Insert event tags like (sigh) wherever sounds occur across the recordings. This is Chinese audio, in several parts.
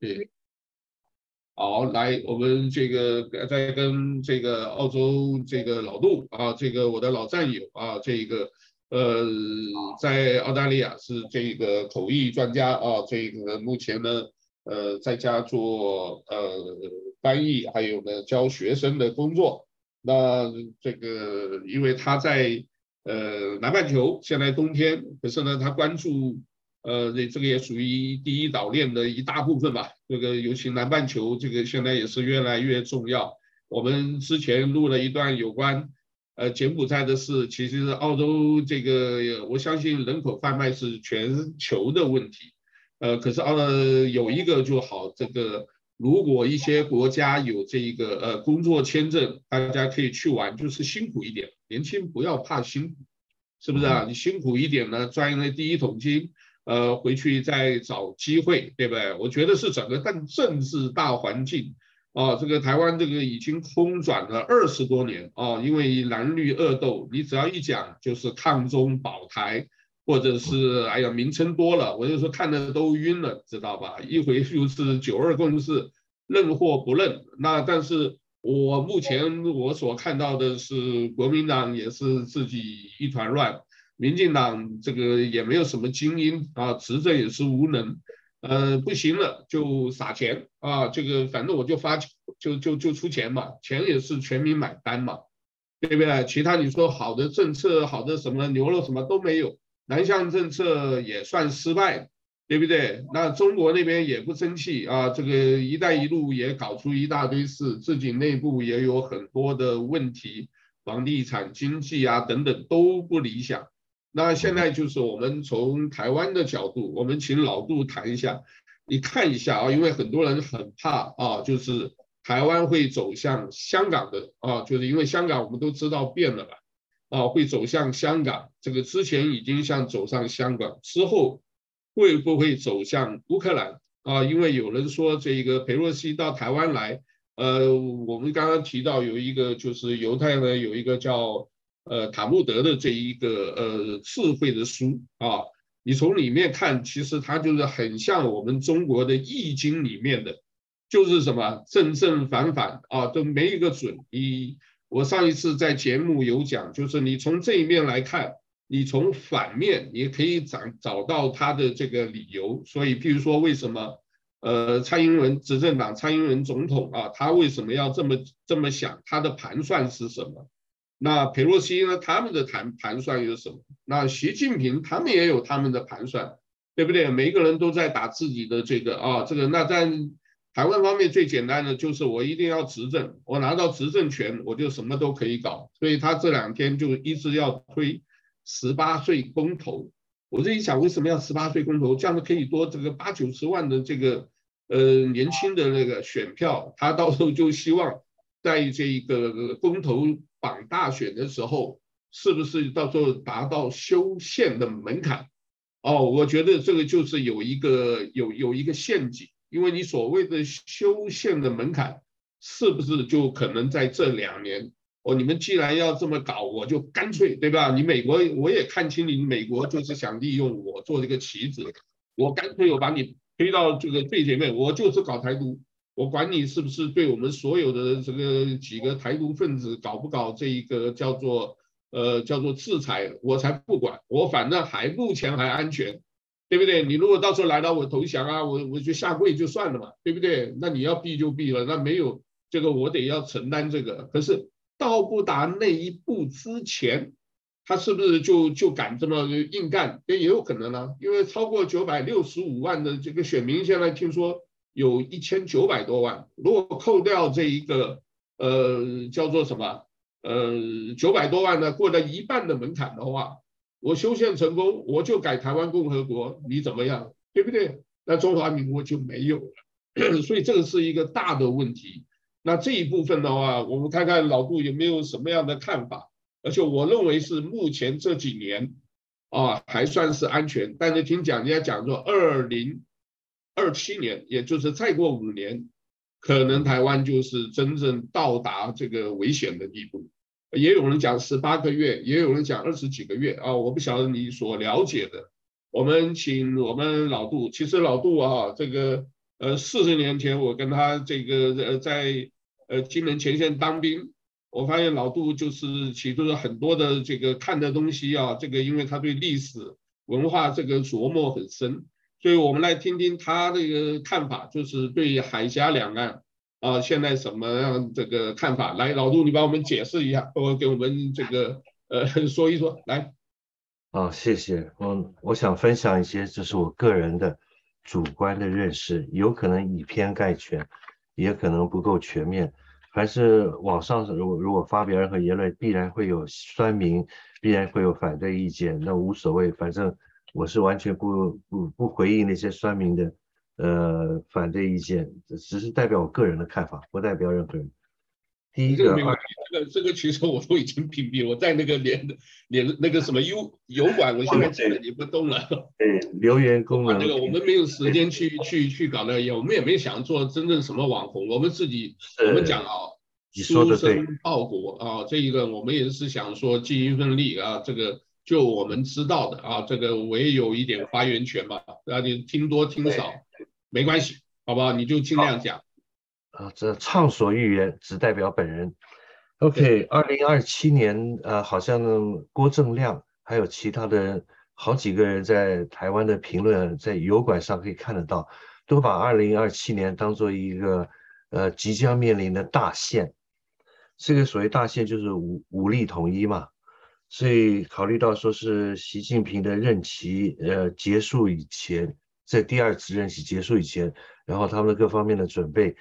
对，好，来，我们这个再跟这个澳洲这个老杜啊，这个我的老战友啊，这个呃，在澳大利亚是这个口译专家啊，这个目前呢，呃，在家做呃翻译，还有呢教学生的工作。那这个因为他在呃南半球，现在冬天，可是呢，他关注。呃，这这个也属于第一岛链的一大部分吧。这个尤其南半球，这个现在也是越来越重要。我们之前录了一段有关呃柬埔寨的事，其实澳洲这个我相信人口贩卖是全球的问题。呃，可是澳有一个就好，这个如果一些国家有这个呃工作签证，大家可以去玩，就是辛苦一点，年轻不要怕辛苦，是不是啊？你辛苦一点呢，赚了第一桶金。呃，回去再找机会，对不对？我觉得是整个但政治大环境啊，这个台湾这个已经空转了二十多年啊，因为蓝绿恶斗，你只要一讲就是抗中保台，或者是哎呀名称多了，我就说看的都晕了，知道吧？一回就是九二共识，认或不认。那但是我目前我所看到的是，国民党也是自己一团乱。民进党这个也没有什么精英啊，执政也是无能，呃，不行了就撒钱啊，这个反正我就发就就就出钱嘛，钱也是全民买单嘛，对不对？其他你说好的政策，好的什么牛肉什么都没有，南向政策也算失败，对不对？那中国那边也不争气啊，这个一带一路也搞出一大堆事，自己内部也有很多的问题，房地产经济啊等等都不理想。那现在就是我们从台湾的角度，我们请老杜谈一下，你看一下啊，因为很多人很怕啊，就是台湾会走向香港的啊，就是因为香港我们都知道变了吧，啊，会走向香港，这个之前已经像走上香港，之后会不会走向乌克兰啊？因为有人说这个裴洛西到台湾来，呃，我们刚刚提到有一个就是犹太人，有一个叫。呃，塔木德的这一个呃智慧的书啊，你从里面看，其实它就是很像我们中国的易经里面的，就是什么正正反反啊，都没一个准。你我上一次在节目有讲，就是你从这一面来看，你从反面也可以找找到它的这个理由。所以，譬如说，为什么呃蔡英文执政党蔡英文总统啊，他为什么要这么这么想？他的盘算是什么？那裴洛西呢？他们的盘盘算有什么？那习近平他们也有他们的盘算，对不对？每一个人都在打自己的这个啊，这个那在台湾方面最简单的就是我一定要执政，我拿到执政权，我就什么都可以搞。所以他这两天就一直要推十八岁公投。我这一想，为什么要十八岁公投？这样子可以多这个八九十万的这个呃年轻的那个选票，他到时候就希望在这个公投。榜大选的时候，是不是到时候达到修宪的门槛？哦，我觉得这个就是有一个有有一个陷阱，因为你所谓的修宪的门槛，是不是就可能在这两年？哦，你们既然要这么搞，我就干脆，对吧？你美国我也看清你，美国就是想利用我做这个棋子，我干脆我把你推到这个最前面，我就是搞台独。我管你是不是对我们所有的这个几个台独分子搞不搞这一个叫做呃叫做制裁，我才不管，我反正还目前还安全，对不对？你如果到时候来了我投降啊，我我就下跪就算了嘛，对不对？那你要毙就毙了，那没有这个我得要承担这个。可是到不达那一步之前，他是不是就就敢这么硬干？也也有可能呢、因为超过九百六十五万的这个选民现在听说。有一千九百多万，如果扣掉这一个，呃，叫做什么，呃，九百多万呢，过了一半的门槛的话，我修宪成功，我就改台湾共和国，你怎么样，对不对？那中华民国就没有了，所以这个是一个大的问题。那这一部分的话，我们看看老杜有没有什么样的看法？而且我认为是目前这几年啊，还算是安全，但是听讲人家讲说二零。二七年，也就是再过五年，可能台湾就是真正到达这个危险的地步。也有人讲十八个月，也有人讲二十几个月啊，我不晓得你所了解的。我们请我们老杜，其实老杜啊，这个呃，四十年前我跟他这个呃在呃金门前线当兵，我发现老杜就是其中很多的这个看的东西啊，这个因为他对历史文化这个琢磨很深，所以我们来听听他这个看法，就是对海峡两岸啊现在什么样这个看法？来，老杜你帮我们解释一下，或给我们这个呃 (laughs) 说一说，来。好，谢谢。嗯，我想分享一些，这是我个人的。主观的认识有可能以偏概全，也可能不够全面。凡是网上如果如果发表任何言论，必然会有酸民，必然会有反对意见，那无所谓，反正我是完全不不不回应那些酸民的呃反对意见，只是代表我个人的看法，不代表任何人。第一个，这个这个这个其实我都已经屏蔽，我在那个连连那个什么油油管，我现在基本也不动了。对，留言功能。那个我们没有时间去去去搞那个，我们也没想做真正什么网红，我们自己我们讲啊，书生报国啊，这一个我们也是想说尽一份力啊，这个就我们知道的啊，这个我也有一点发言权嘛，啊，你听多听少没关系，好不好？你就尽量讲。啊，这畅所欲言，只代表本人。OK，二零二七年，呃，好像郭正亮还有其他的好几个人在台湾的评论，在油管上可以看得到，都把二零二七年当做一个呃即将面临的大限。这个所谓大限就是武武力统一嘛，所以考虑到说是习近平的任期呃结束以前，在第二次任期结束以前，然后他们的各方面的准备。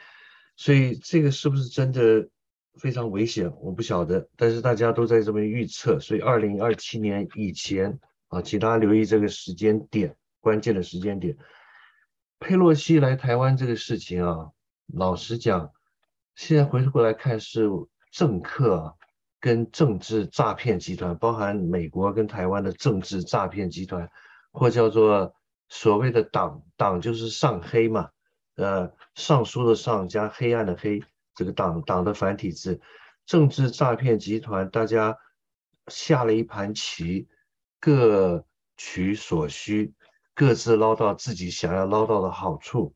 所以这个是不是真的非常危险？我不晓得，但是大家都在这么预测。所以二零二七年以前啊，请大家留意这个时间点，关键的时间点。佩洛西来台湾这个事情啊，老实讲，现在回过来看是政客啊跟政治诈骗集团，包含美国跟台湾的政治诈骗集团，或叫做所谓的党，党就是上黑嘛。呃，上书的上加黑暗的黑，这个党党的繁体字，政治诈骗集团，大家下了一盘棋，各取所需，各自捞到自己想要捞到的好处。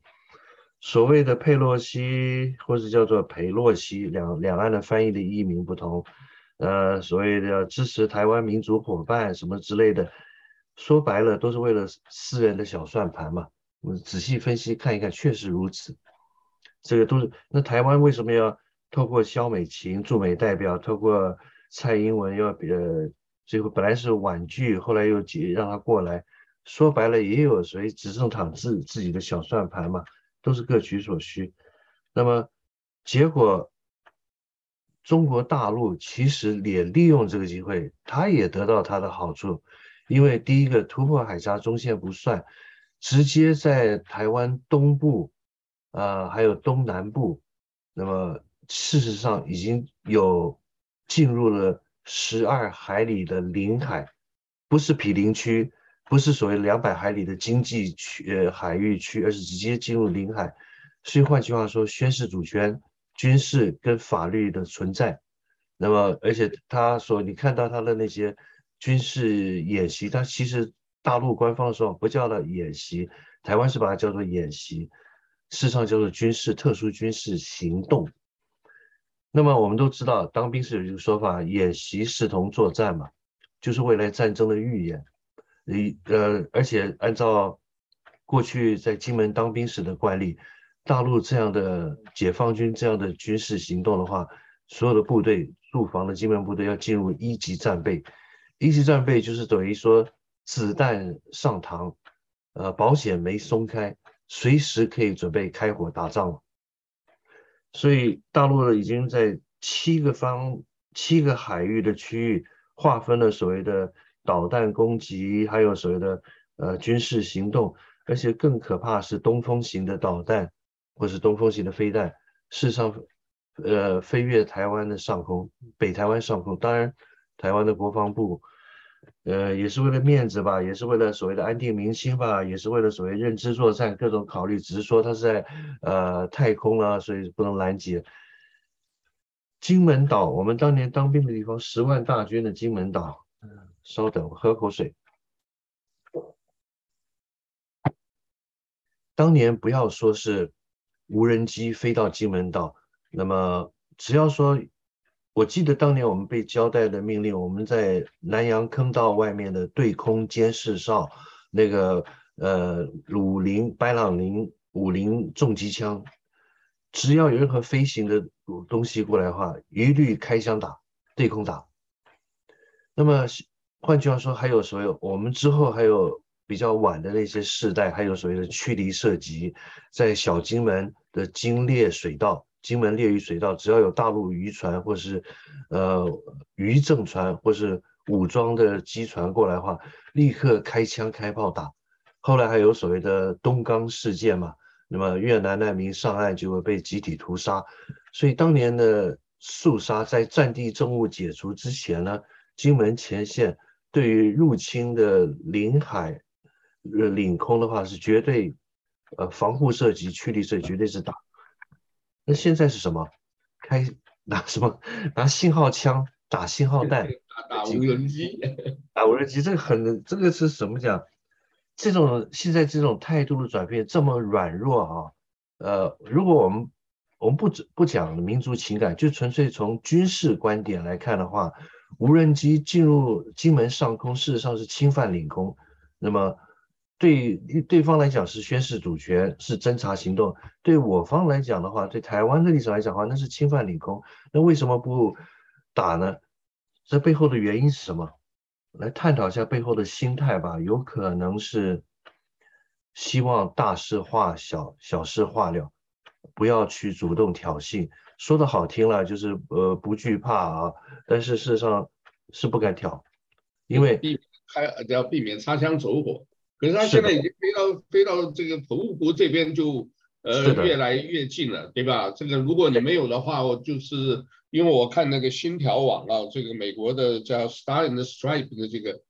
所谓的佩洛西，或者叫做裴洛西，两两岸的翻译的译名不同。呃，所谓的支持台湾民主伙伴什么之类的，说白了都是为了私人的小算盘嘛。我们仔细分析看一看，确实如此。这个都是那台湾为什么要透过萧美琴驻美代表，透过蔡英文要呃，最后本来是婉拒，后来又让让他过来。说白了，也有谁执政党自自己的小算盘嘛，都是各取所需。那么结果，中国大陆其实也利用这个机会，他也得到他的好处，因为第一个突破海峡中线不算。直接在台湾东部，呃，还有东南部，那么事实上已经有进入了十二海里的领海，不是毗邻区，不是所谓两百海里的经济区呃海域区，而是直接进入领海。所以换句话说，宣示主权、军事跟法律的存在。那么，而且他说，你看到他的那些军事演习，他其实。大陆官方说不叫做演习，台湾是把它叫做演习，事实上叫做军事特殊军事行动。那么我们都知道，当兵是有一个说法，演习视同作战嘛，就是未来战争的预演。呃，而且按照过去在金门当兵时的惯例，大陆这样的解放军这样的军事行动的话，所有的部队驻防的金门部队要进入一级战备，一级战备就是等于说。子弹上膛，呃，保险没松开，随时可以准备开火打仗了。所以大陆已经在七个方、七个海域的区域划分了所谓的导弹攻击，还有所谓的呃军事行动，而且更可怕是东风型的导弹或是东风型的飞弹，事实上，呃，飞越台湾的上空，北台湾上空，当然台湾的国防部。呃，也是为了面子吧，也是为了所谓的安定民心吧，也是为了所谓认知作战各种考虑，只是说它是在呃太空了，所以不能拦截。金门岛，我们当年当兵的地方，十万大军的金门岛。稍等，我喝口水。当年不要说是无人机飞到金门岛，那么只要说，我记得当年我们被交代的命令，我们在南洋坑道外面的对空监视哨，那个呃五零白朗宁五零重机枪，只要有任何飞行的东西过来的话，一律开枪打，对空打。那么换句话说，还有所有我们之后还有比较晚的那些世代，还有所谓的驱离射击，在小金门的金烈水道、金门烈屿水道，只要有大陆渔船或是呃渔政船或是武装的机船过来的话，立刻开枪开炮打。后来还有所谓的东冈事件嘛，那么越南难民上岸就会被集体屠杀，所以当年的肃杀在战地政务解除之前呢。金门前线对于入侵的领海、呃领空的话是绝对，呃防护射击、驱离射击绝对是打。那现在是什么？开拿什么？拿信号枪打信号弹，(laughs) 打无人机，(laughs) 打无人机，这个很，这个是什么讲？这种现在这种态度的转变这么软弱啊？呃，如果我们我们不不讲民族情感，就纯粹从军事观点来看的话。无人机进入金门上空，事实上是侵犯领空。那么，对对方来讲是宣示主权，是侦查行动；对我方来讲的话，对台湾的立场来讲的话，那是侵犯领空。那为什么不打呢？这背后的原因是什么？来探讨一下背后的心态吧。有可能是希望大事化小，小事化了，不要去主动挑衅。说的好听了，就是呃不惧怕啊，但是事实上是不敢挑，因为避开要避免擦枪走火。可是他现在已经飞到飞到这个澎湖这边就呃越来越近了，对吧？这个如果你没有的话，我就是因为我看那个新条网啊，这个美国的叫 Star and Stripe 的这个，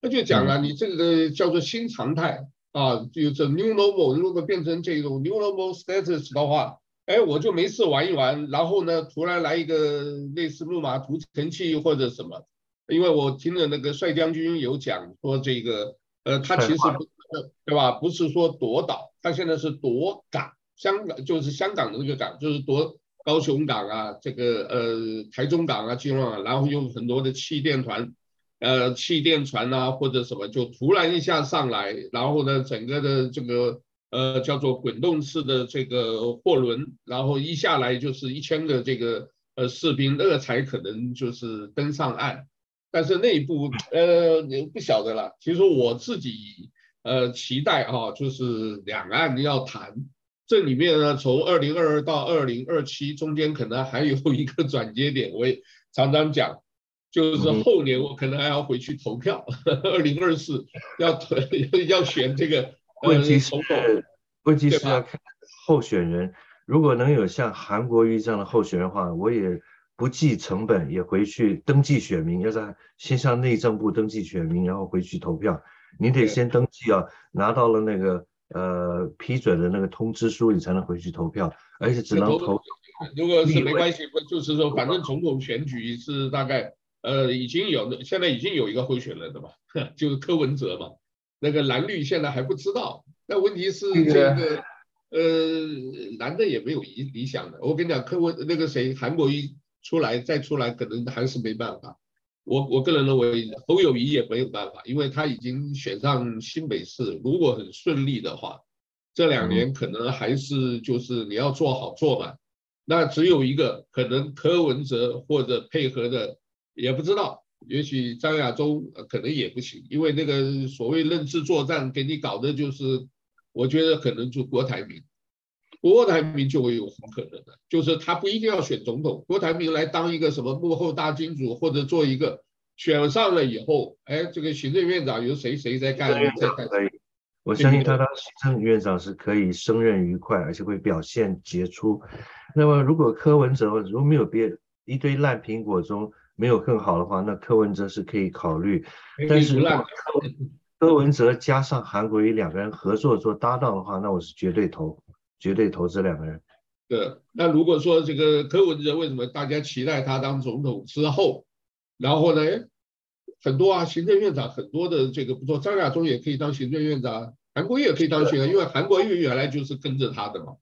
他就讲了，你这个叫做新常态啊，就是 New Normal，如果变成这种 New Normal Status 的话。哎，我就没事玩一玩，然后呢，突然来一个类似木马屠城器或者什么，因为我听了那个帅将军有讲说这个，呃，他其实不是对吧？不是说夺岛，他现在是夺港，香港就是香港的那个港，就是夺高雄港啊，这个呃台中港啊，金门啊，然后用很多的气垫船，呃气垫船啊或者什么，就突然一下上来，然后呢，整个的这个。呃，叫做滚动式的这个货轮，然后一下来就是一千个这个呃士兵，那个才可能就是登上岸。但是内部呃也不晓得了。其实我自己呃期待哈，就是两岸要谈，这里面呢，从二零二二到二零二七中间可能还有一个转接点。我也常常讲，就是后年我可能还要回去投票，(laughs) 二零二四要投 (laughs) 要选这个。问题是，问题是要看候选人。如果能有像韩国瑜这样的候选人的话，我也不计成本也回去登记选民，要在先向内政部登记选民，然后回去投票。你得先登记啊，拿到了那个呃批准的那个通知书，你才能回去投票，而且只能投。如果是没关系，不就是说，反正总统选举是大概呃已经有，现在已经有一个候选人的嘛，(laughs) 就是柯文哲嘛。那个蓝绿现在还不知道，那问题是这个呃蓝的也没有理理想的。我跟你讲，柯文那个谁韩国瑜出来再出来，可能还是没办法。我我个人认为侯友谊也没有办法，因为他已经选上新北市，如果很顺利的话，这两年可能还是就是你要做好做满。那只有一个可能柯文哲或者配合的也不知道。也许张亚中可能也不行，因为那个所谓认知作战给你搞的就是，我觉得可能就郭台铭，郭台铭就会有很可能的，就是他不一定要选总统，郭台铭来当一个什么幕后大金主，或者做一个选上了以后，哎，这个行政院长由谁谁在干？在干？可以，我相信他当行政院长是可以胜任愉快，而且会表现杰出。那么如果柯文哲如果没有别一堆烂苹果中。没有更好的话，那柯文哲是可以考虑。但是柯文哲加上韩国瑜两个人合作做搭档的话，那我是绝对投，绝对投资两个人。对，那如果说这个柯文哲为什么大家期待他当总统之后，然后呢，很多啊，行政院长很多的这个不错，张亚中也可以当行政院长，韩国瑜也可以当行政，因为韩国瑜原来就是跟着他的嘛，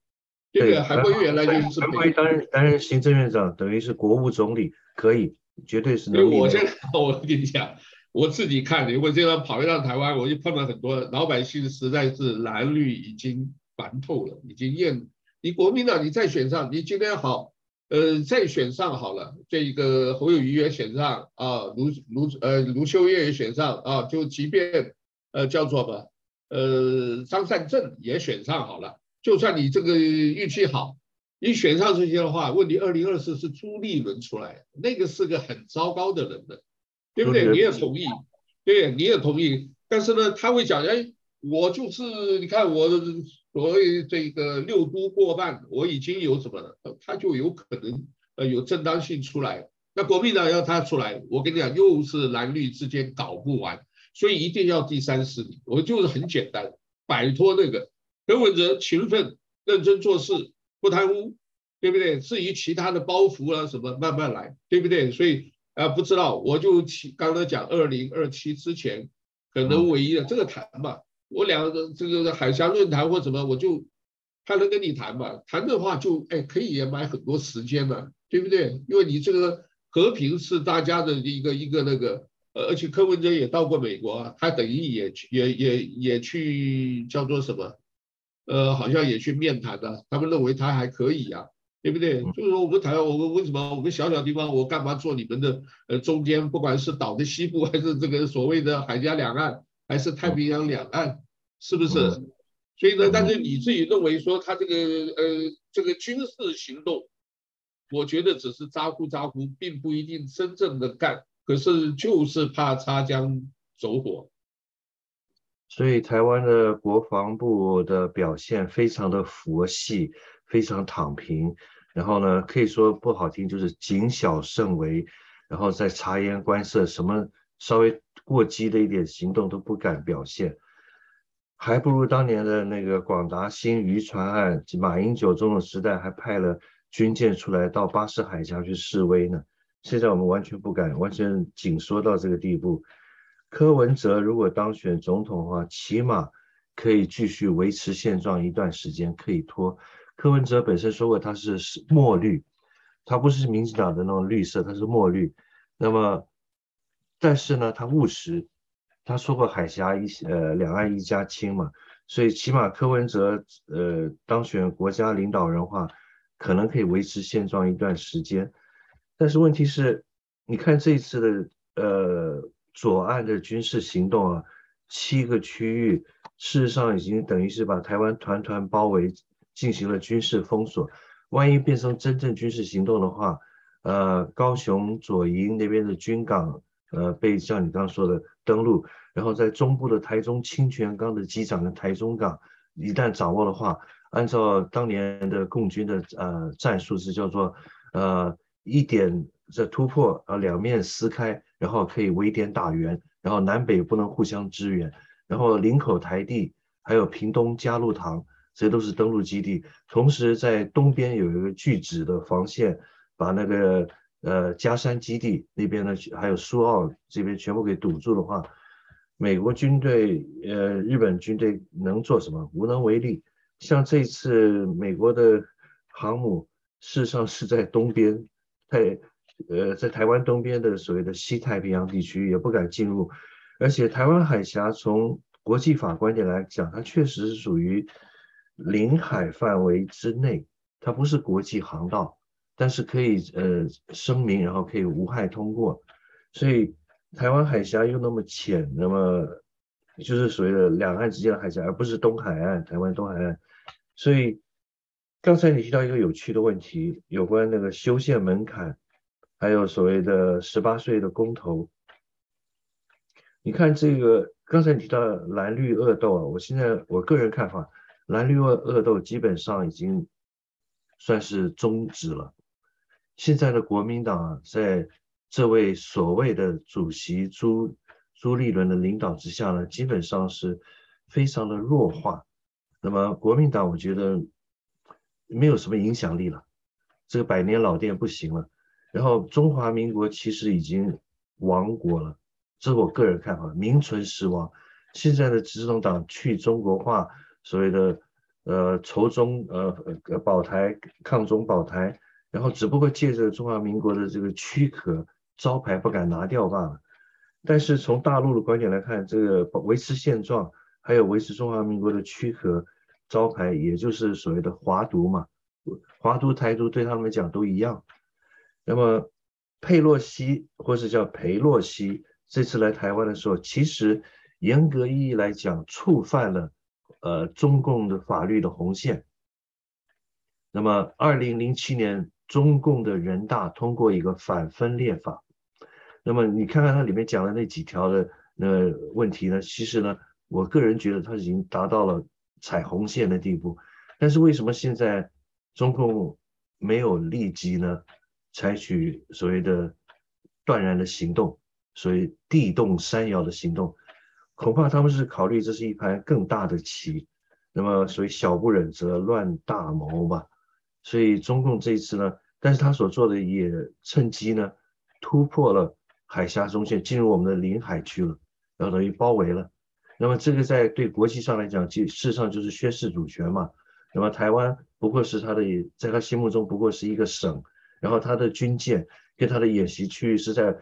对不对？韩国瑜原来就是韩国瑜担任担任行政院长，等于是国务总理，可以，绝对是能。我现在 (laughs) 我跟你讲，我自己看的，我这样跑一趟台湾，我就碰到很多老百姓，实在是蓝绿已经烦透了，已经厌。你国民党你再选上，你今天好，呃，再选上好了，这个侯友宜也选上啊，卢卢呃卢秀燕也选上啊，就即便呃叫做吧。呃，张善政也选上好了，就算你这个运气好，你选上这些的话，问题二零二四是朱立伦出来，那个是个很糟糕的人的，对不对？你也同意，对，你也同意。但是呢，他会讲，哎，我就是你看我所谓这个六都过半，我已经有什么了，他就有可能呃有正当性出来。那国民党要他出来，我跟你讲，又是蓝绿之间搞不完。所以一定要第三势力，我就是很简单，摆脱那个柯文哲勤奋认真做事，不贪污，对不对？至于其他的包袱啊什么，慢慢来，对不对？所以啊、不知道，我就刚才讲二零二七之前，可能唯一的这个谈嘛，我两个这个海峡论坛或什么，我就他能跟你谈嘛，谈的话就哎可以也买很多时间了，对不对？因为你这个和平是大家的一个一个那个。呃，而且柯文哲也到过美国啊，他等于也去也也也去叫做什么？呃，好像也去面谈的，他们认为他还可以呀、啊，对不对？就是说我们台湾，我们为什么我们小小地方，我干嘛做你们的呃中间？不管是岛的西部，还是这个所谓的海峡两岸，还是太平洋两岸，是不是？所以呢，但是你自己认为说他这个呃这个军事行动，我觉得只是咋呼咋呼，并不一定真正的干。可是就是怕擦枪走火，所以台湾的国防部的表现非常的佛系，非常躺平，然后呢，可以说不好听就是谨小慎微，然后再察言观色，什么稍微过激的一点行动都不敢表现，还不如当年的那个广达新渔船案，马英九总统时代还派了军舰出来到巴士海峡去示威呢。现在我们完全不敢，完全紧缩到这个地步。柯文哲如果当选总统的话，起码可以继续维持现状一段时间，可以拖。柯文哲本身说过他是墨绿，他不是民进党的那种绿色，他是墨绿。那么，但是呢，他务实，他说过海峡一呃两岸一家亲嘛，所以起码柯文哲呃当选国家领导人的话，可能可以维持现状一段时间。但是问题是，你看这一次的呃左岸的军事行动啊，七个区域事实上已经等于是把台湾团团包围，进行了军事封锁。万一变成真正军事行动的话，呃，高雄左营那边的军港，呃，被像你刚刚说的登陆，然后在中部的台中清泉岗的机场跟台中港，一旦掌握的话，按照当年的共军的呃战术是叫做呃。一点这突破呃，两面撕开，然后可以围点打援，然后南北不能互相支援，然后林口台地还有屏东嘉鹿塘，这都是登陆基地。同时在东边有一个拒止的防线，把那个呃加山基地那边呢，还有苏澳这边全部给堵住的话，美国军队呃日本军队能做什么？无能为力。像这次美国的航母，事实上是在东边。在呃，在台湾东边的所谓的西太平洋地区也不敢进入，而且台湾海峡从国际法观点来讲，它确实是属于领海范围之内，它不是国际航道，但是可以呃声明，然后可以无害通过，所以台湾海峡又那么浅，那么就是所谓的两岸之间的海峡，而不是东海岸，台湾东海岸，所以。刚才你提到一个有趣的问题，有关那个修宪门槛，还有所谓的十八岁的公投。你看这个，刚才你提到蓝绿恶斗啊，我现在我个人看法，蓝绿恶恶斗基本上已经算是终止了。现在的国民党，在这位所谓的主席朱朱立伦的领导之下呢，基本上是非常的弱化。那么国民党，我觉得。没有什么影响力了，这个百年老店不行了。然后中华民国其实已经亡国了，这是我个人看法，名存实亡。现在的执政党去中国化，所谓的呃仇中呃呃保台抗中保台，然后只不过借着中华民国的这个躯壳招牌不敢拿掉罢了。但是从大陆的观点来看，这个维持现状，还有维持中华民国的躯壳招牌，也就是所谓的华独嘛，华独台独对他们来讲都一样。那么佩洛西或是叫裴洛西这次来台湾的时候，其实严格意义来讲，触犯了呃中共的法律的红线。那么二零零七年，中共的人大通过一个反分裂法。那么你看看它里面讲的那几条的那问题呢？其实呢，我个人觉得它已经达到了踩红线的地步。但是为什么现在中共没有立即呢？采取所谓的断然的行动，所谓地动山摇的行动，恐怕他们是考虑这是一盘更大的棋，那么所以小不忍则乱大谋吧。所以中共这一次呢，但是他所做的也趁机呢突破了海峡中线，进入我们的领海区了，然后等于包围了。那么这个在对国际上来讲，就事实上就是宣示主权嘛。那么台湾不过是他的，在他心目中不过是一个省。然后他的军舰跟他的演习区域是在，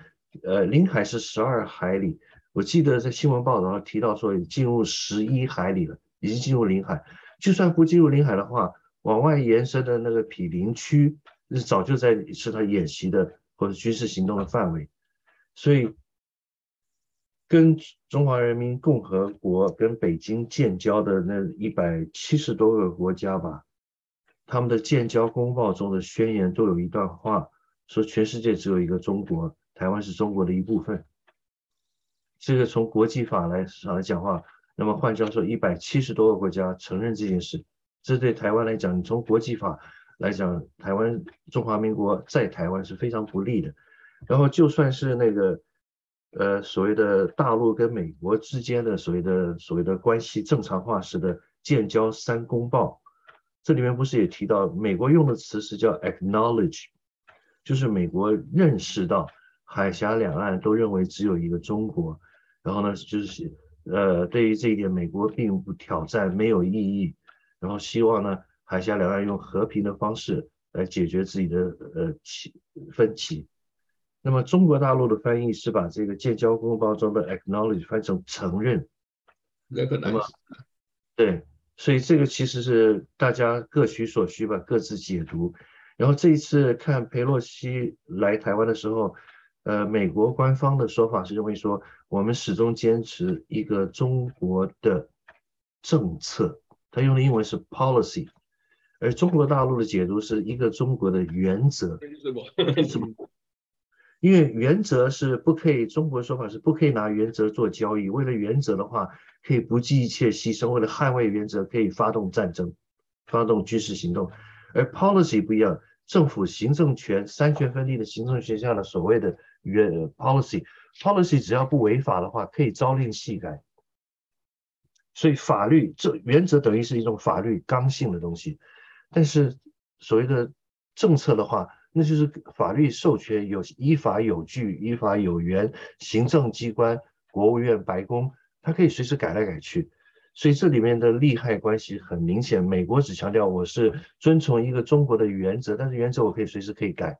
呃，领海是十二海里，我记得在新闻报道上提到说已进入十一海里了，已经进入领海。就算不进入领海的话，往外延伸的那个毗邻区，早就在是他演习的或者军事行动的范围。所以，跟中华人民共和国跟北京建交的那一百七十多个国家吧。他们的建交公报中的宣言都有一段话，说全世界只有一个中国，台湾是中国的一部分。这个从国际法来上来讲话，那么换句话说，一百七十多个国家承认这件事，这对台湾来讲，你从国际法来讲，台湾中华民国在台湾是非常不利的。然后就算是那个呃所谓的大陆跟美国之间的所谓的所谓的关系正常化时的建交三公报。这里面不是也提到，美国用的词是叫 acknowledge，就是美国认识到海峡两岸都认为只有一个中国，然后呢，就是呃，对于这一点，美国并不挑战，没有异议，然后希望呢，海峡两岸用和平的方式来解决自己的呃起分歧。那么中国大陆的翻译是把这个建交公报中的 acknowledge 翻成承认，那么对。所以这个其实是大家各取所需吧，各自解读。然后这一次看裴洛西来台湾的时候，呃，美国官方的说法是认为说，我们始终坚持一个中国的政策，他用的英文是 policy，而中国大陆的解读是一个中国的原则。什么？因为原则是不可以，中国说法是不可以拿原则做交易。为了原则的话，可以不计一切牺牲；为了捍卫原则，可以发动战争、发动军事行动。而 policy 不一样，政府行政权三权分立的行政学下的所谓的原 policy，policy 只要不违法的话，可以朝令夕改。所以法律这原则等于是一种法律刚性的东西，但是所谓的政策的话。那就是法律授权有依法有据、依法有缘，行政机关、国务院、白宫，它可以随时改来改去，所以这里面的利害关系很明显。美国只强调我是遵从一个中国的原则，但是原则我可以随时可以改，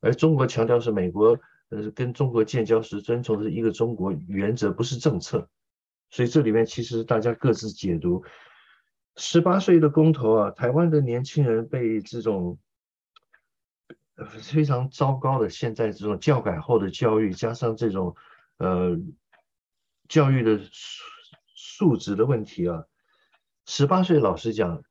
而中国强调是美国呃跟中国建交时遵从的是一个中国原则，不是政策，所以这里面其实大家各自解读。十八岁的公投啊，台湾的年轻人被这种。非常糟糕的，现在这种教改后的教育，加上这种呃教育的素素质的问题啊，十八岁老实讲，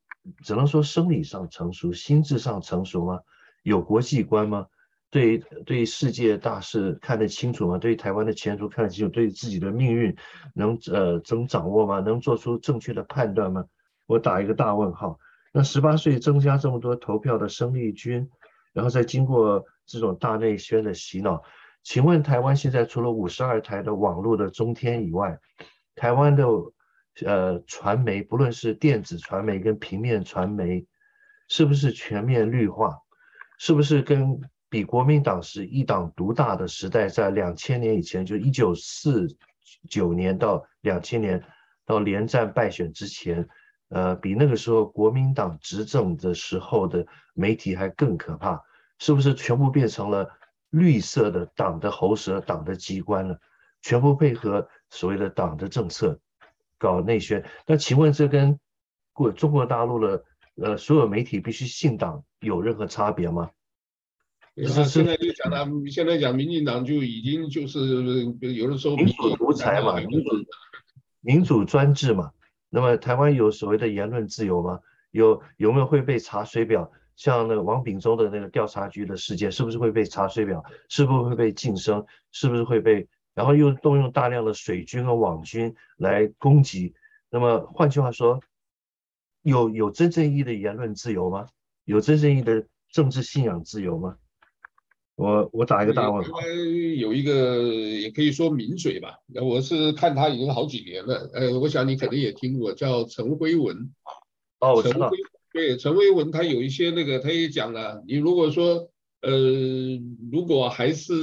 只能说生理上成熟，心智上成熟吗？有国际观吗？对对世界大事看得清楚吗？对台湾的前途看得清楚？对自己的命运能呃能掌握吗？能做出正确的判断吗？我打一个大问号。那十八岁增加这么多投票的生力军。然后再经过这种大内宣的洗脑，请问台湾现在除了五十二台的网络的中天以外，台湾的呃传媒，不论是电子传媒跟平面传媒，是不是全面绿化？是不是跟比国民党是一党独大的时代，在两千年以前，就一九四九年到两千年到连战败选之前，呃，比那个时候国民党执政的时候的媒体还更可怕，是不是全部变成了绿色的党的喉舌、党的机关了？全部配合所谓的党的政策搞内宣？那请问这跟过中国大陆的呃所有媒体必须信党有任何差别吗？他现在就讲他，现在讲民进党就已经就是有的时候民主独裁嘛，民主民主专制嘛。那么台湾有所谓的言论自由吗？有有没有会被查水表？像那个王炳忠的那个调查局的事件，是不是会被查水表？是不是会被晋升？是不是会被？然后又动用大量的水军和网军来攻击。那么换句话说，有有真正意义的言论自由吗？有真正意义的政治信仰自由吗？我我打一个大问号。有一个也可以说名嘴吧，我是看他已经好几年了。呃，我想你可能也听过，叫陈辉文。哦，我知道。对，陈辉文他有一些那个，他也讲了，你如果说呃，如果还是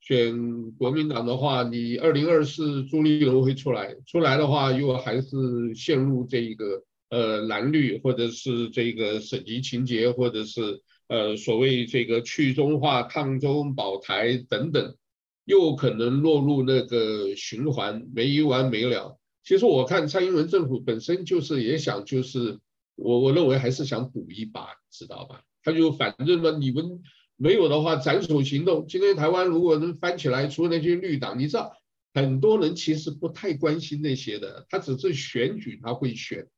选国民党的话，你二零二四朱立伦会出来，出来的话又还是陷入这一个呃蓝绿或者是这个省级情节，或者是。呃，所谓这个去中化、抗中保台等等，又可能落入那个循环，没完没了。其实我看蔡英文政府本身就是也想，就是我我认为还是想赌一把，知道吧？他就反正嘛，你们没有的话，斩首行动。今天台湾如果能翻起来，除了那些绿党，你知道很多人其实不太关心那些的，他只是选举他会选。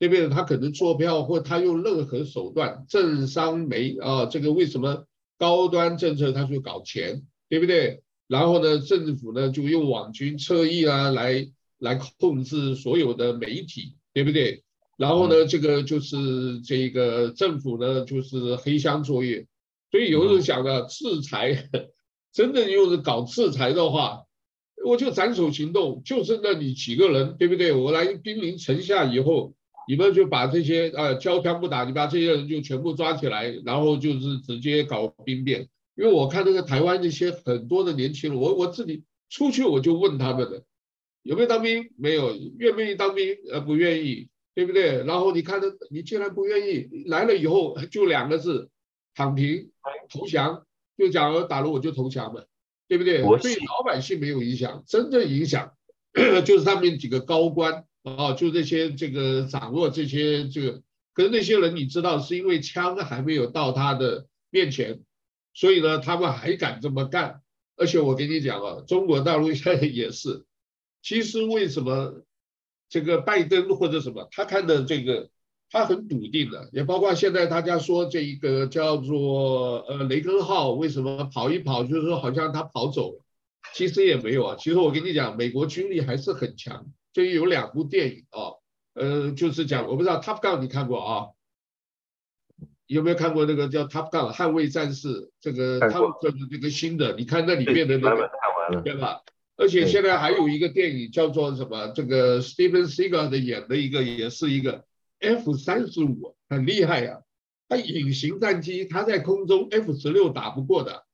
对不对？他可能做票，或他用任何手段，政商媒啊，这个为什么高端政策他就搞钱，对不对？然后呢，政府呢就用网军侧翼啊来来控制所有的媒体，对不对？然后呢，这个就是这个政府呢就是黑箱作业，所以有人想呢，制裁，(laughs) 真的用是搞制裁的话，我就斩首行动，就剩那你几个人，对不对？我来兵临城下以后。你们就把这些呃交枪不打，你把这些人就全部抓起来，然后就是直接搞兵变。因为我看那个台湾那些很多的年轻人，我我自己出去我就问他们的，有没有当兵？没有，愿不愿意当兵？呃，不愿意，对不对？然后你看他，你既然不愿意，来了以后就两个字，躺平投降，就讲打了我就投降了，对不对？对老百姓没有影响，真正影响 (coughs) 就是上面几个高官。哦，就这些这个掌握这些这个，可是那些人你知道，是因为枪还没有到他的面前，所以呢，他们还敢这么干。而且我跟你讲啊，中国大陆现在也是，其实为什么这个拜登或者什么，他看的这个他很笃定的，也包括现在大家说这一个叫做呃雷根号为什么跑一跑，就是说好像他跑走了，其实也没有啊。其实我跟你讲，美国军力还是很强。就有两部电影啊，呃，就是讲我不知道《Top Gun》你看过啊？有没有看过那个叫《Top Gun》捍卫战士？这个他们这个这个新的，你看那里面的那个，对吧？而且现在还有一个电影叫做什么？这个 Steven Seagal 的演的一个也是一个 F 三十五，很厉害呀。它隐形战机，它在空中 F 十六打不过的，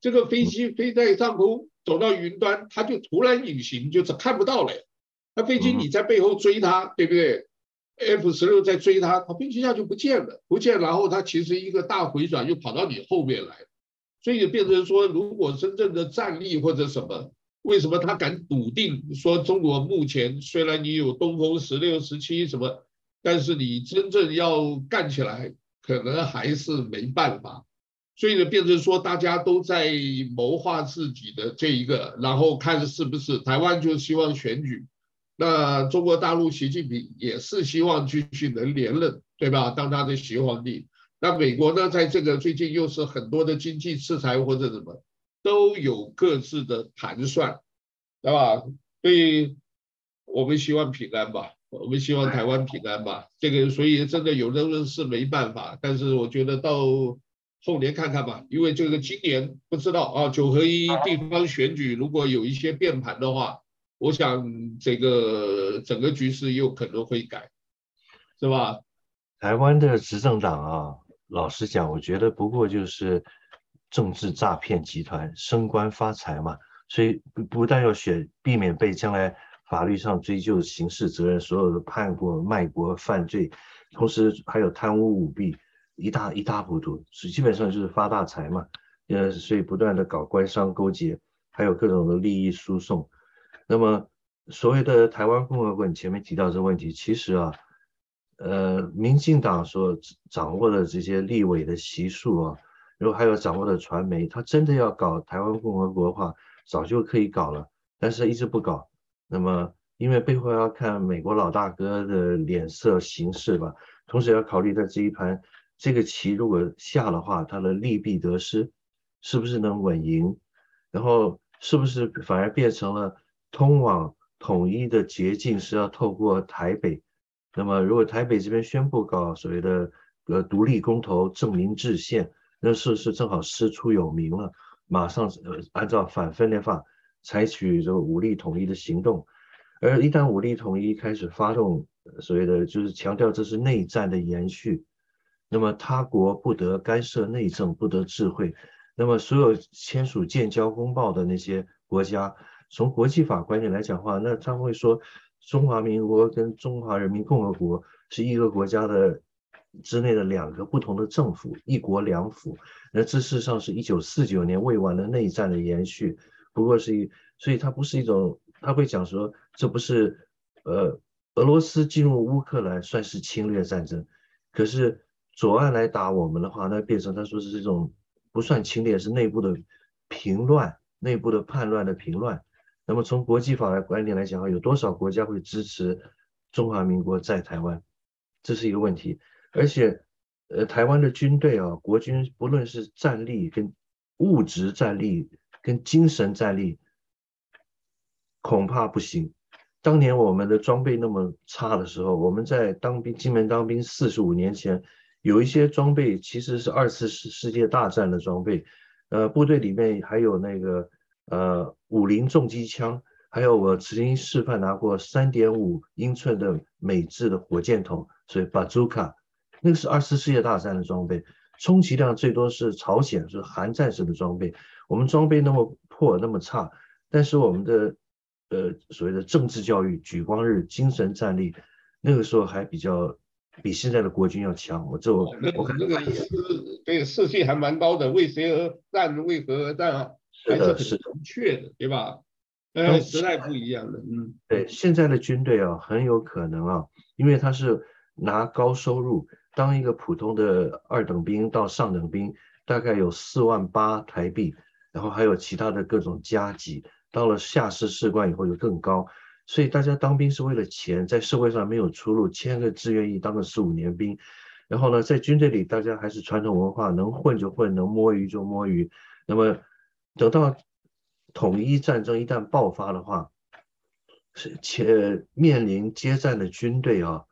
这个飞机飞在上空走到云端，它就突然隐形，就是看不到了。那飞机你在背后追它，对不对？F 十六在追它，它飞机一下就不见了，不见，然后它其实一个大回转又跑到你后面来，所以变成说，如果真正的战力或者什么，为什么他敢笃定说中国目前虽然你有东风十六、十七什么，但是你真正要干起来，可能还是没办法。所以呢，变成说大家都在谋划自己的这一个，然后看是不是台湾就希望选举。那中国大陆习近平也是希望继续能连任，对吧？当他的习皇帝。那美国呢，在这个最近又是很多的经济制裁或者什么，都有各自的盘算，对吧？所以我们希望平安吧，我们希望台湾平安吧。这个所以真的有的人是没办法，但是我觉得到后年看看吧，因为这个今年不知道啊，九合一地方选举如果有一些变盘的话。我想这个整个局势又可能会改，是吧？台湾的执政党啊，老实讲，我觉得不过就是政治诈骗集团，升官发财嘛，所以不不但要选，避免被将来法律上追究刑事责任，所有的叛国、卖国犯罪，同时还有贪污舞弊，一大一大糊涂，所以基本上就是发大财嘛。呃，所以不断的搞官商勾结，还有各种的利益输送。那么所谓的台湾共和国，你前面提到这个问题，其实啊，呃，民进党所掌握的这些立委的席数啊，然后还有掌握的传媒，他真的要搞台湾共和国的话，早就可以搞了，但是一直不搞。那么因为背后要看美国老大哥的脸色行事吧，同时要考虑在这一盘这个棋如果下的话，它的利弊得失是不是能稳赢，然后是不是反而变成了通往统一的捷径是要透过台北。那么如果台北这边宣布搞所谓的呃独立公投，正名制宪，那是不是正好师出有名了？马上呃按照反分裂法采取这个武力统一的行动，而一旦武力统一开始发动，所谓的就是强调这是内战的延续，那么他国不得干涉内政，不得智慧。那么所有签署建交公报的那些国家，从国际法观点来讲话，那他会说中华民国跟中华人民共和国是一个国家的之内的两个不同的政府，一国两府。那这事实上是一九四九年未完的内战的延续，不过是一，所以它不是一种，他会讲说这不是，呃，俄罗斯进入乌克兰算是侵略战争，可是左岸来打我们的话，那变成他说是这种不算侵略，是内部的平乱，内部的叛乱的平乱。那么从国际法的观点来讲，有多少国家会支持中华民国在台湾？这是一个问题，而且。呃，台湾的军队啊，国军不论是战力跟物质战力跟精神战力，恐怕不行。当年我们的装备那么差的时候，我们在当兵，金门当兵四十五年前，有一些装备其实是二次世世界大战的装备。呃，部队里面还有那个呃五零重机枪，还有我曾经示范拿过三点五英寸的美制的火箭筒，所以巴祖卡。那个是二次世界大战的装备，充其量最多是朝鲜是韩战时的装备。我们装备那么破那么差，但是我们的呃所谓的政治教育、举光日、精神战力，那个时候还比较比现在的国军要强。我这我我看这个士这个士气还蛮高的，为谁而战？为何而战啊？还是很明确的，对吧？呃，时代不一样了，嗯，对，现在的军队啊，很有可能啊，因为他是拿高收入。当一个普通的二等兵到上等兵，大概有四万八台币，然后还有其他的各种加级，到了下士士官以后就更高。所以大家当兵是为了钱，在社会上没有出路，签个志愿役当个十五年兵。然后呢，在军队里大家还是传统文化，能混就混，能摸鱼就摸鱼。那么等到统一战争一旦爆发的话，是且面临接战的军队啊。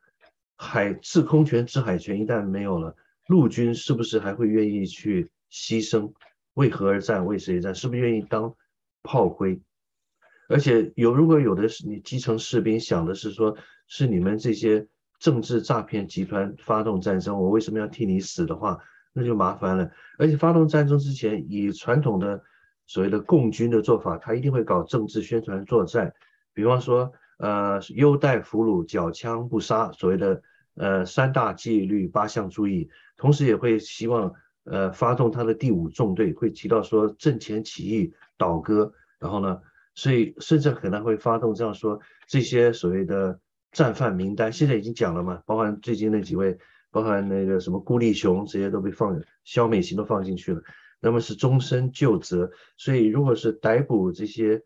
海制空权、制海权一旦没有了，陆军是不是还会愿意去牺牲？为何而战？为谁而战？是不是愿意当炮灰？而且有，如果有的是你基层士兵想的是说，是你们这些政治诈骗集团发动战争，我为什么要替你死的话，那就麻烦了。而且发动战争之前，以传统的所谓的共军的做法，他一定会搞政治宣传作战，比方说，呃，优待俘虏，缴枪不杀，所谓的。呃，三大纪律八项注意，同时也会希望呃发动他的第五纵队，会提到说阵前起义倒戈，然后呢，所以甚至可能会发动这样说这些所谓的战犯名单，现在已经讲了嘛，包含最近那几位，包含那个什么顾立雄这些都被放，萧美琴都放进去了，那么是终身就责，所以如果是逮捕这些，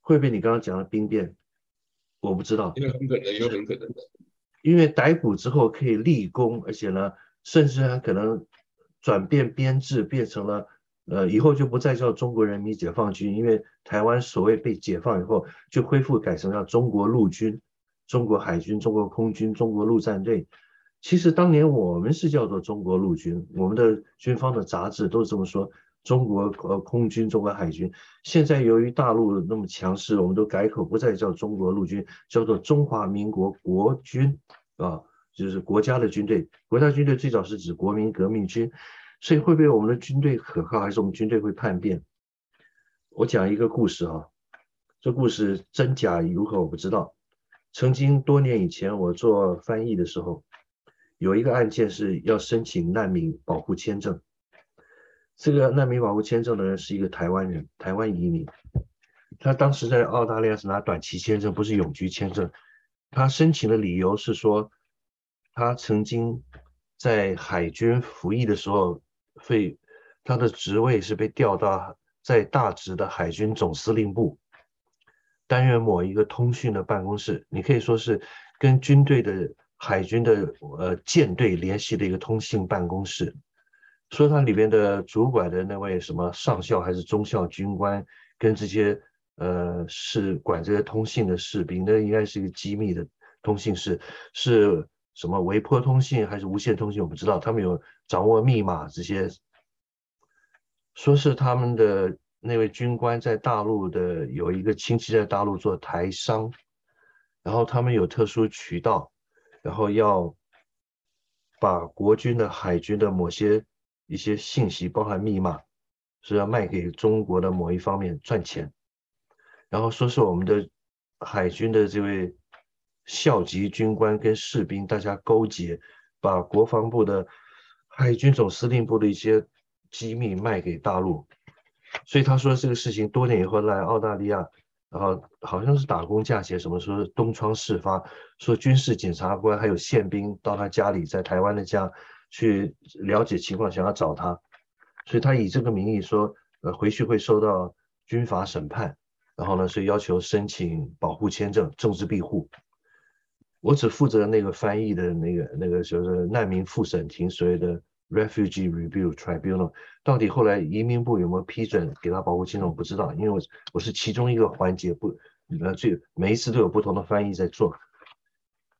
会被你刚刚讲的兵变，我不知道，因为很可能，有很可能的。因为逮捕之后可以立功，而且呢，甚至还可能转变编制，变成了呃，以后就不再叫中国人民解放军，因为台湾所谓被解放以后，就恢复改成叫中国陆军、中国海军、中国空军、中国陆战队。其实当年我们是叫做中国陆军，我们的军方的杂志都是这么说。中国呃空军、中国海军，现在由于大陆那么强势，我们都改口，不再叫中国陆军，叫做中华民国国军啊，就是国家的军队。国家军队最早是指国民革命军，所以会不会我们的军队可靠，还是我们军队会叛变？我讲一个故事啊，这故事真假如何我不知道。曾经多年以前，我做翻译的时候，有一个案件是要申请难民保护签证。这个难民保护签证的人是一个台湾人，台湾移民。他当时在澳大利亚是拿短期签证，不是永居签证。他申请的理由是说，他曾经在海军服役的时候，被他的职位是被调到在大直的海军总司令部，担任某一个通讯的办公室。你可以说是跟军队的海军的呃舰队联系的一个通信办公室。说他里边的主管的那位什么上校还是中校军官，跟这些呃是管这些通信的士兵，那应该是一个机密的通信室，是什么微波通信还是无线通信，我不知道。他们有掌握密码这些，说是他们的那位军官在大陆的有一个亲戚在大陆做台商，然后他们有特殊渠道，然后要把国军的海军的某些。一些信息包含密码，是要卖给中国的某一方面赚钱，然后说是我们的海军的这位校级军官跟士兵大家勾结，把国防部的海军总司令部的一些机密卖给大陆，所以他说这个事情多年以后来澳大利亚，然后好像是打工假期什么说东窗事发，说军事检察官还有宪兵到他家里，在台湾的家。去了解情况，想要找他，所以他以这个名义说，呃，回去会受到军法审判，然后呢，所以要求申请保护签证、政治庇护。我只负责那个翻译的那个那个就是难民复审庭，所谓的 Refugee Review Tribunal，到底后来移民部有没有批准给他保护签证，我不知道，因为我我是其中一个环节，不，呃，这每一次都有不同的翻译在做。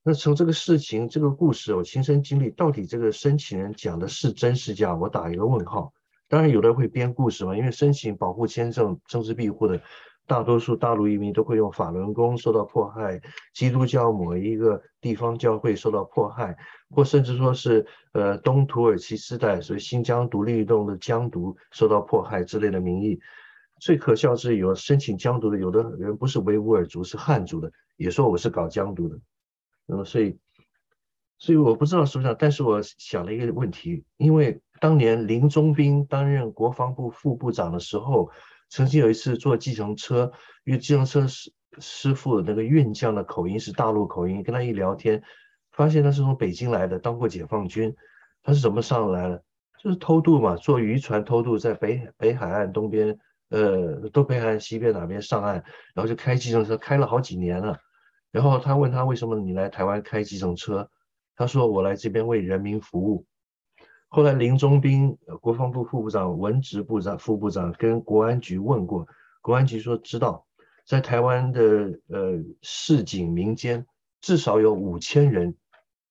那从这个事情、这个故事，我亲身经历，到底这个申请人讲的是真是假？我打一个问号。当然，有的会编故事嘛，因为申请保护签证、政治庇护的大多数大陆移民都会用法轮功受到迫害，基督教某一个地方教会受到迫害，或甚至说是呃东土耳其时代所以新疆独立运动的疆独受到迫害之类的名义。最可笑是有申请疆独的，有的人不是维吾尔族，是汉族的，也说我是搞疆独的。那么，所以，所以我不知道是不是，但是我想了一个问题，因为当年林宗斌担任国防部副部长的时候，曾经有一次坐计程车，因为计程车师师傅那个运将的口音是大陆口音，跟他一聊天，发现他是从北京来的，当过解放军，他是怎么上来的？就是偷渡嘛，坐渔船偷渡，在北北海岸东边，呃，东北海岸西边哪边上岸，然后就开计程车，开了好几年了。然后他问他为什么你来台湾开计程车？他说我来这边为人民服务。后来林中斌国防部副部长、文职部长、副部长跟国安局问过，国安局说知道，在台湾的呃市井民间至少有五千人，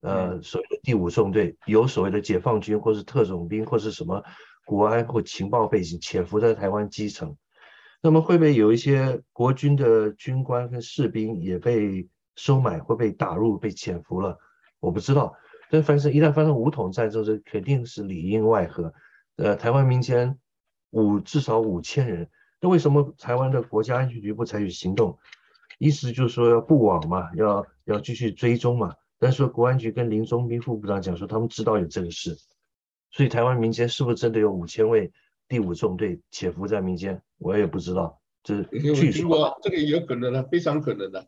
呃所谓的第五纵队有所谓的解放军或是特种兵或是什么国安或情报背景潜伏在台湾基层。那么会不会有一些国军的军官跟士兵也被？收买会被打入、被潜伏了，我不知道。但反正一旦发生武统战争，这肯定是里应外合。呃，台湾民间五至少五千人，那为什么台湾的国家安全局不采取行动？意思就是说要布网嘛，要要继续追踪嘛。但是说国安局跟林宗斌副部长讲说，他们知道有这个事，所以台湾民间是不是真的有五千位第五纵队潜伏在民间？我也不知道。这据说这个也有可能的，非常可能的。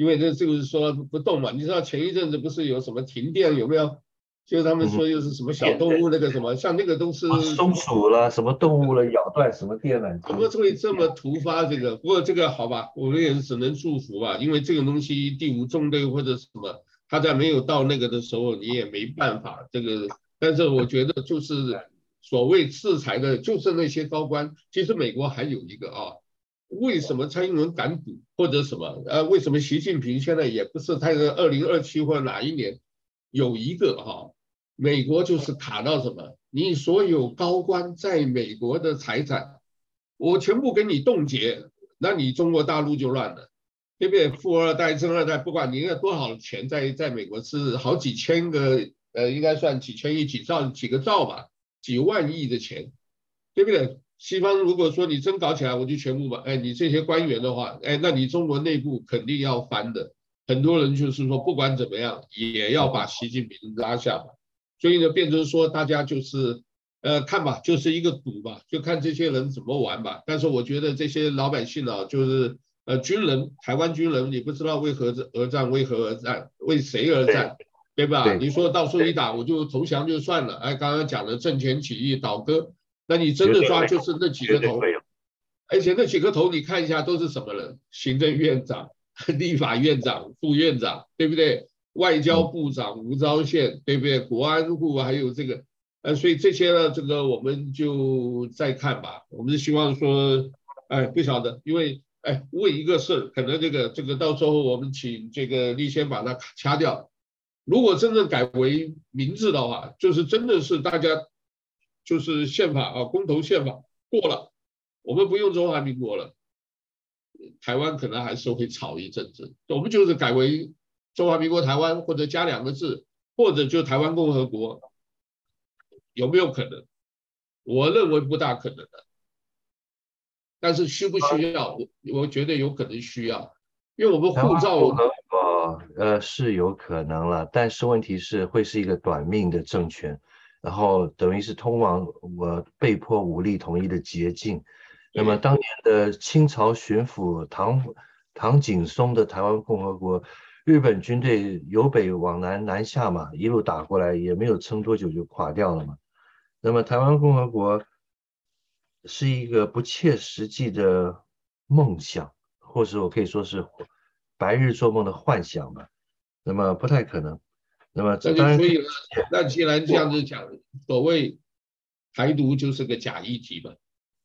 因为这就是说不动嘛，你知道前一阵子不是有什么停电有没有？就他们说又是什么小动物那个什么，像那个都是松鼠了，什么动物了咬断什么电缆？怎么会这么突发？这个不过这个好吧，我们也是只能祝福吧，因为这个东西第五纵队或者什么，他在没有到那个的时候，你也没办法这个。但是我觉得就是所谓制裁的，就是那些高官。其实美国还有一个啊。为什么蔡英文敢赌或者什么？呃，为什么习近平现在也不是？他是二零二七或者哪一年有一个哈？美国就是卡到什么？你所有高官在美国的财产，我全部给你冻结，那你中国大陆就乱了，对不对？富二代、正二代，不管你有多少钱在在美国是好几千个，呃，应该算几千亿、几兆、几个兆吧，几万亿的钱，对不对？西方如果说你真搞起来，我就全部把，哎，你这些官员的话，哎，那你中国内部肯定要翻的。很多人就是说，不管怎么样，也要把习近平拉下来。所以呢，变成说大家就是，呃，看吧，就是一个赌吧，就看这些人怎么玩吧。但是我觉得这些老百姓啊，就是呃军人，台湾军人，你不知道为何而战，为何而战，为谁而战，对，吧？你说到时候一打我就投降就算了，哎，刚刚讲的政权起义倒戈。那你真的抓就是那几个头，而且那几个头你看一下都是什么人？行政院长、(laughs) 立法院长、副院长，对不对？外交部长吴钊燮，对不对？国安部还有这个，呃，所以这些呢，这个我们就再看吧。我们是希望说，哎，不晓得，因为哎，问一个事，可能这个这个到时候我们请这个立宪把它掐掉。如果真正改为名字的话，就是真的是大家。就是宪法啊，公投宪法过了，我们不用中华民国了，台湾可能还是会吵一阵子。我们就是改为中华民国台湾，或者加两个字，或者就台湾共和国，有没有可能？我认为不大可能的。但是需不需要？我我觉得有可能需要，因为我们护照呃是有可能了，但是问题是会是一个短命的政权。然后等于是通往我被迫武力统一的捷径。那么当年的清朝巡抚唐唐景崧的台湾共和国，日本军队由北往南南下嘛，一路打过来也没有撑多久就垮掉了嘛。那么台湾共和国是一个不切实际的梦想，或者我可以说是白日做梦的幻想吧。那么不太可能。那么这就，所以呢，那既然这样子讲，所谓台独就是个假议题嘛，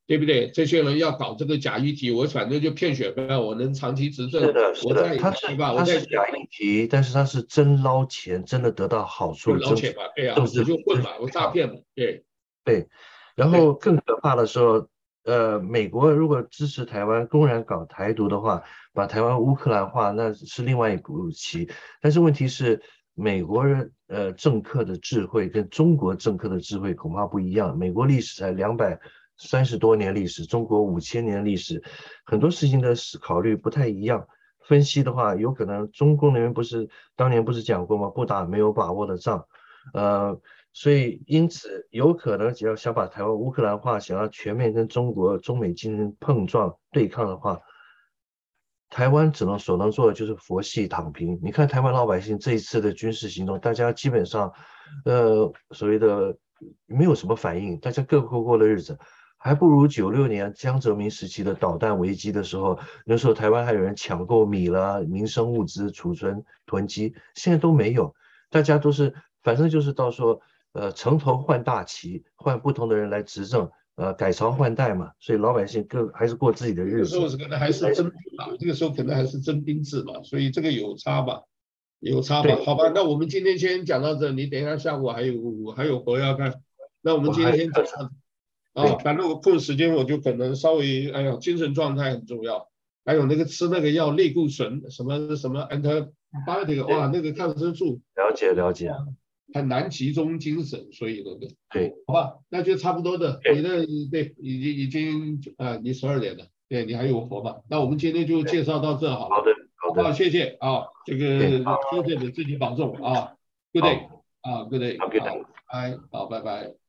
对不对？这些人要搞这个假议题，我反正就骗选票，我能长期执政。是的，是的，他是吧？他是假议题，但是他是真捞钱，真的得到好处。捞钱嘛，对呀，我就混嘛，我诈骗嘛，对对。然后更可怕的时候，呃，美国如果支持台湾公然搞台独的话，把台湾乌克兰化，那是另外一股棋。但是问题是。美国人呃政客的智慧跟中国政客的智慧恐怕不一样。美国历史才两百三十多年历史，中国五千年历史，很多事情的考虑不太一样。分析的话，有可能中共那边不是当年不是讲过吗？不打没有把握的仗，呃，所以因此有可能只要想把台湾乌克兰化，想要全面跟中国中美进行碰撞对抗的话。台湾只能所能做的就是佛系躺平。你看台湾老百姓这一次的军事行动，大家基本上，呃，所谓的没有什么反应，大家各过各的日子，还不如九六年江泽民时期的导弹危机的时候，那时候台湾还有人抢购米了，民生物资储存囤积，现在都没有，大家都是反正就是到时候，呃，城头换大旗，换不同的人来执政。呃，改朝换代嘛，所以老百姓更还是过自己的日子。这个时候可能还是征兵嘛，这个时候可能还是征兵制嘛，所以这个有差吧，有差吧。好吧，那我们今天先讲到这，你等一下下午还有还有活要干，那我们今天先讲到。啊，反正我空时间我就可能稍微，哎呀，精神状态很重要，还有那个吃那个药类固醇，什么什么 antibiotic，哇，那个抗生素。了解了解。很难集中精神，所以那个。对，好吧，那就差不多的。你的对，已经已经啊，你十二点了，对你还有活吧？那我们今天就介绍到这好了。好的，好的，好，谢谢。啊，这个谢谢你自己保重啊，Good day 啊，Good day，好，拜拜，好，拜拜。